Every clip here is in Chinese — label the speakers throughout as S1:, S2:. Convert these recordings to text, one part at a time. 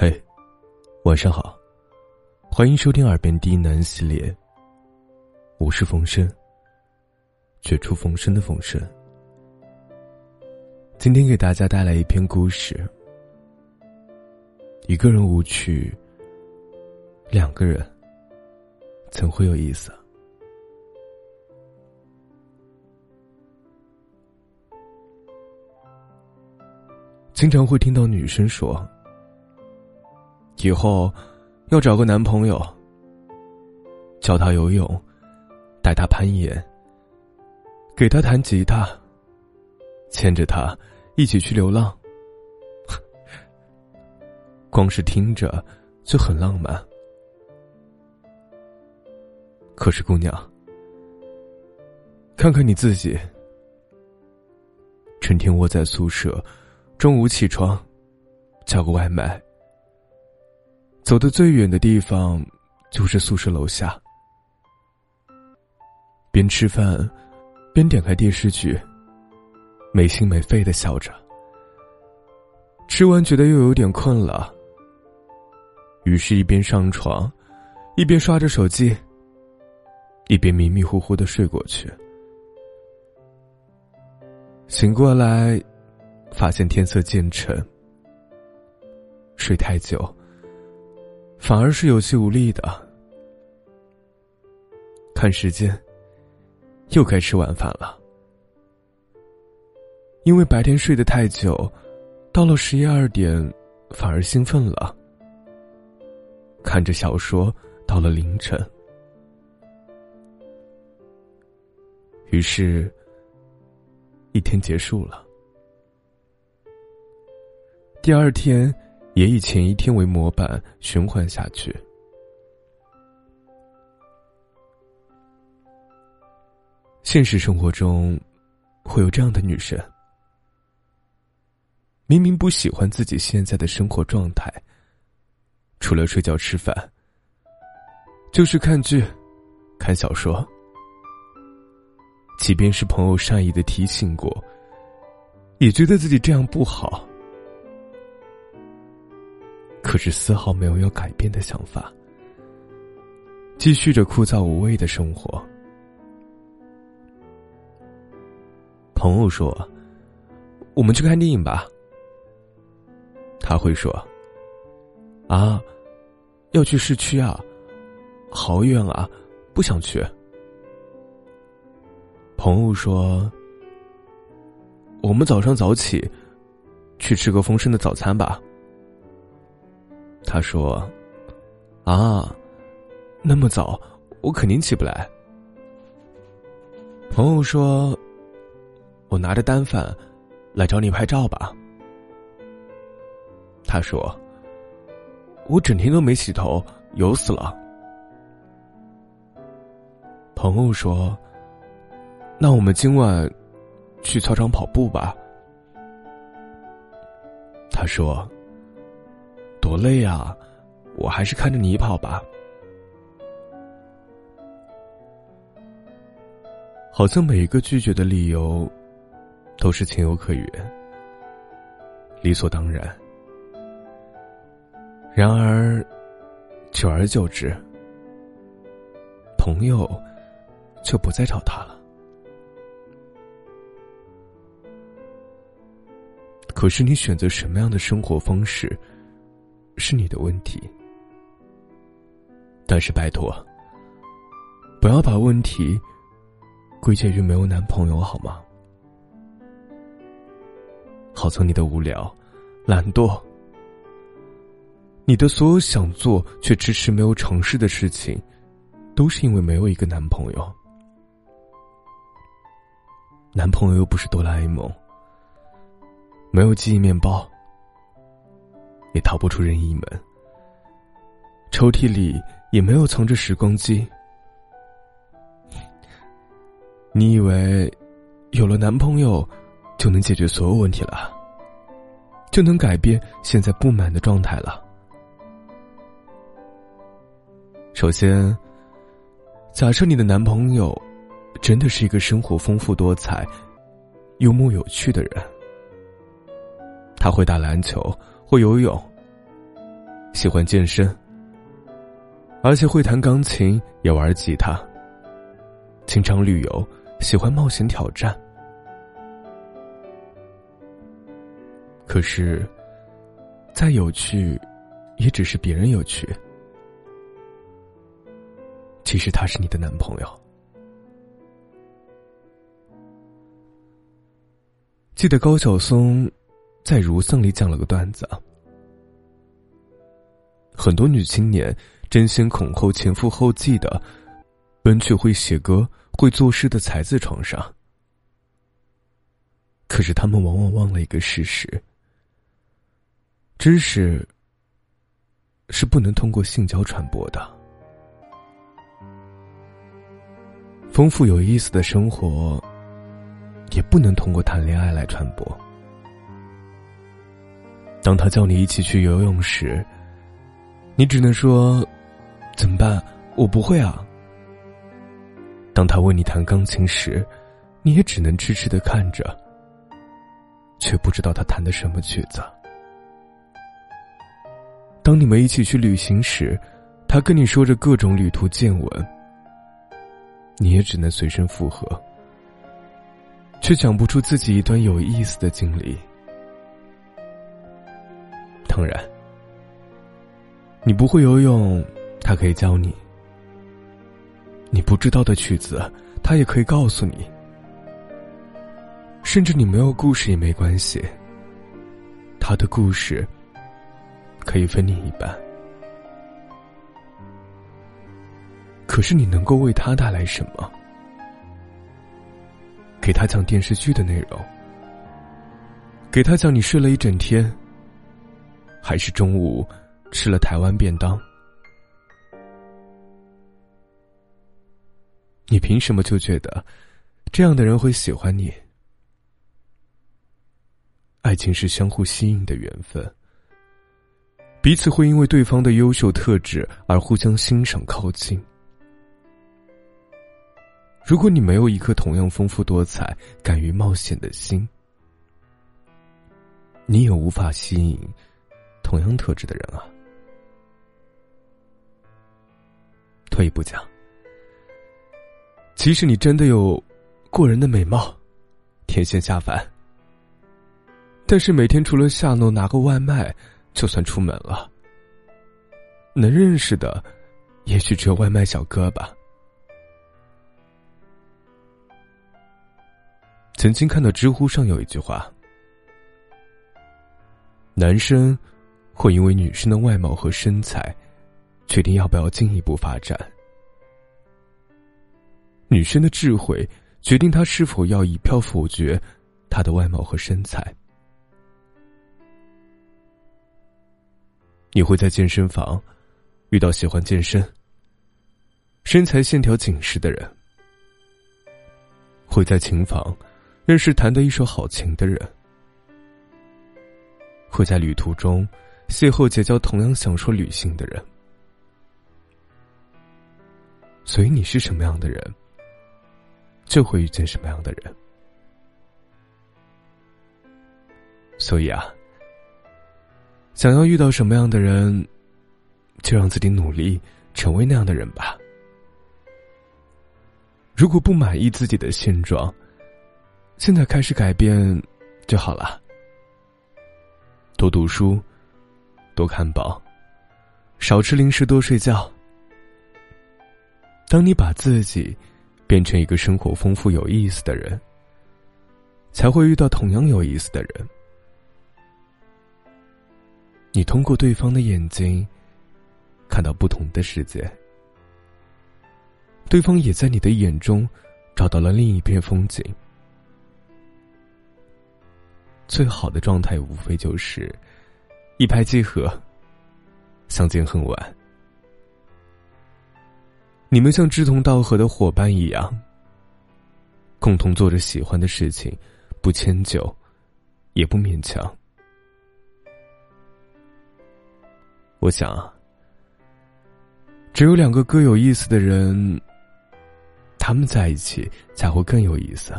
S1: 嘿，晚上好，欢迎收听《耳边低喃》系列。我是冯生，绝处逢生的冯生。今天给大家带来一篇故事：一个人无趣，两个人怎会有意思？经常会听到女生说。以后要找个男朋友，教他游泳，带他攀岩，给他弹吉他，牵着他一起去流浪。光是听着就很浪漫。可是姑娘，看看你自己，成天窝在宿舍，中午起床，叫个外卖。走的最远的地方，就是宿舍楼下。边吃饭，边点开电视剧，没心没肺的笑着。吃完觉得又有点困了，于是，一边上床，一边刷着手机，一边迷迷糊糊的睡过去。醒过来，发现天色渐沉，睡太久。反而是有气无力的。看时间，又该吃晚饭了。因为白天睡得太久，到了十一二点，反而兴奋了。看着小说到了凌晨，于是，一天结束了。第二天。也以前一天为模板循环下去。现实生活中，会有这样的女生，明明不喜欢自己现在的生活状态，除了睡觉吃饭，就是看剧、看小说，即便是朋友善意的提醒过，也觉得自己这样不好。可是丝毫没有要改变的想法，继续着枯燥无味的生活。朋友说：“我们去看电影吧。”他会说：“啊，要去市区啊，好远啊，不想去。”朋友说：“我们早上早起，去吃个丰盛的早餐吧。”他说：“啊，那么早，我肯定起不来。”朋友说：“我拿着单反来找你拍照吧。”他说：“我整天都没洗头，油死了。”朋友说：“那我们今晚去操场跑步吧。”他说。多累啊！我还是看着你跑吧。好像每一个拒绝的理由，都是情有可原、理所当然。然而，久而久之，朋友就不再找他了。可是，你选择什么样的生活方式？是你的问题，但是拜托，不要把问题归结于没有男朋友好吗？好从你的无聊、懒惰，你的所有想做却迟迟没有尝试的事情，都是因为没有一个男朋友。男朋友又不是哆啦 A 梦，没有记忆面包。也逃不出任意门，抽屉里也没有藏着时光机。你以为有了男朋友就能解决所有问题了，就能改变现在不满的状态了？首先，假设你的男朋友真的是一个生活丰富多彩、幽默有趣的人，他会打篮球。会游泳，喜欢健身，而且会弹钢琴，也玩吉他。经常旅游，喜欢冒险挑战。可是，再有趣，也只是别人有趣。其实他是你的男朋友。记得高晓松在《如僧》里讲了个段子，很多女青年争先恐后、前赴后继的奔去会写歌、会作诗的才子床上，可是他们往往忘了一个事实。知识是不能通过性交传播的。丰富有意思的生活也不能通过谈恋爱来传播。当他叫你一起去游泳时，你只能说：“怎么办？我不会啊。”当他为你弹钢琴时，你也只能痴痴的看着，却不知道他弹的什么曲子。当你们一起去旅行时，他跟你说着各种旅途见闻，你也只能随声附和，却讲不出自己一段有意思的经历。当然，你不会游泳，他可以教你；你不知道的曲子，他也可以告诉你；甚至你没有故事也没关系，他的故事。可以分你一半，可是你能够为他带来什么？给他讲电视剧的内容，给他讲你睡了一整天，还是中午吃了台湾便当？你凭什么就觉得这样的人会喜欢你？爱情是相互吸引的缘分。彼此会因为对方的优秀特质而互相欣赏、靠近。如果你没有一颗同样丰富多彩、敢于冒险的心，你也无法吸引同样特质的人啊。退一步讲，即使你真的有过人的美貌、天仙下凡，但是每天除了下楼拿个外卖。就算出门了，能认识的，也许只有外卖小哥吧。曾经看到知乎上有一句话：男生会因为女生的外貌和身材，决定要不要进一步发展；女生的智慧决定她是否要一票否决她的外貌和身材。你会在健身房遇到喜欢健身、身材线条紧实的人；会在琴房认识弹得一手好琴的人；会在旅途中邂逅结交同样享受旅行的人。所以，你是什么样的人，就会遇见什么样的人。所以啊。想要遇到什么样的人，就让自己努力成为那样的人吧。如果不满意自己的现状，现在开始改变就好了。多读书，多看报，少吃零食，多睡觉。当你把自己变成一个生活丰富、有意思的人，才会遇到同样有意思的人。你通过对方的眼睛，看到不同的世界。对方也在你的眼中，找到了另一片风景。最好的状态，无非就是一拍即合，相见恨晚。你们像志同道合的伙伴一样，共同做着喜欢的事情，不迁就，也不勉强。我想，只有两个各有意思的人，他们在一起才会更有意思。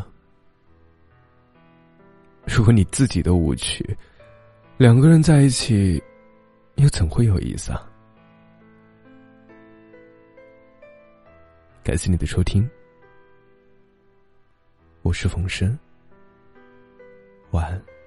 S1: 如果你自己都无趣，两个人在一起又怎会有意思啊？感谢你的收听，我是冯生，晚安。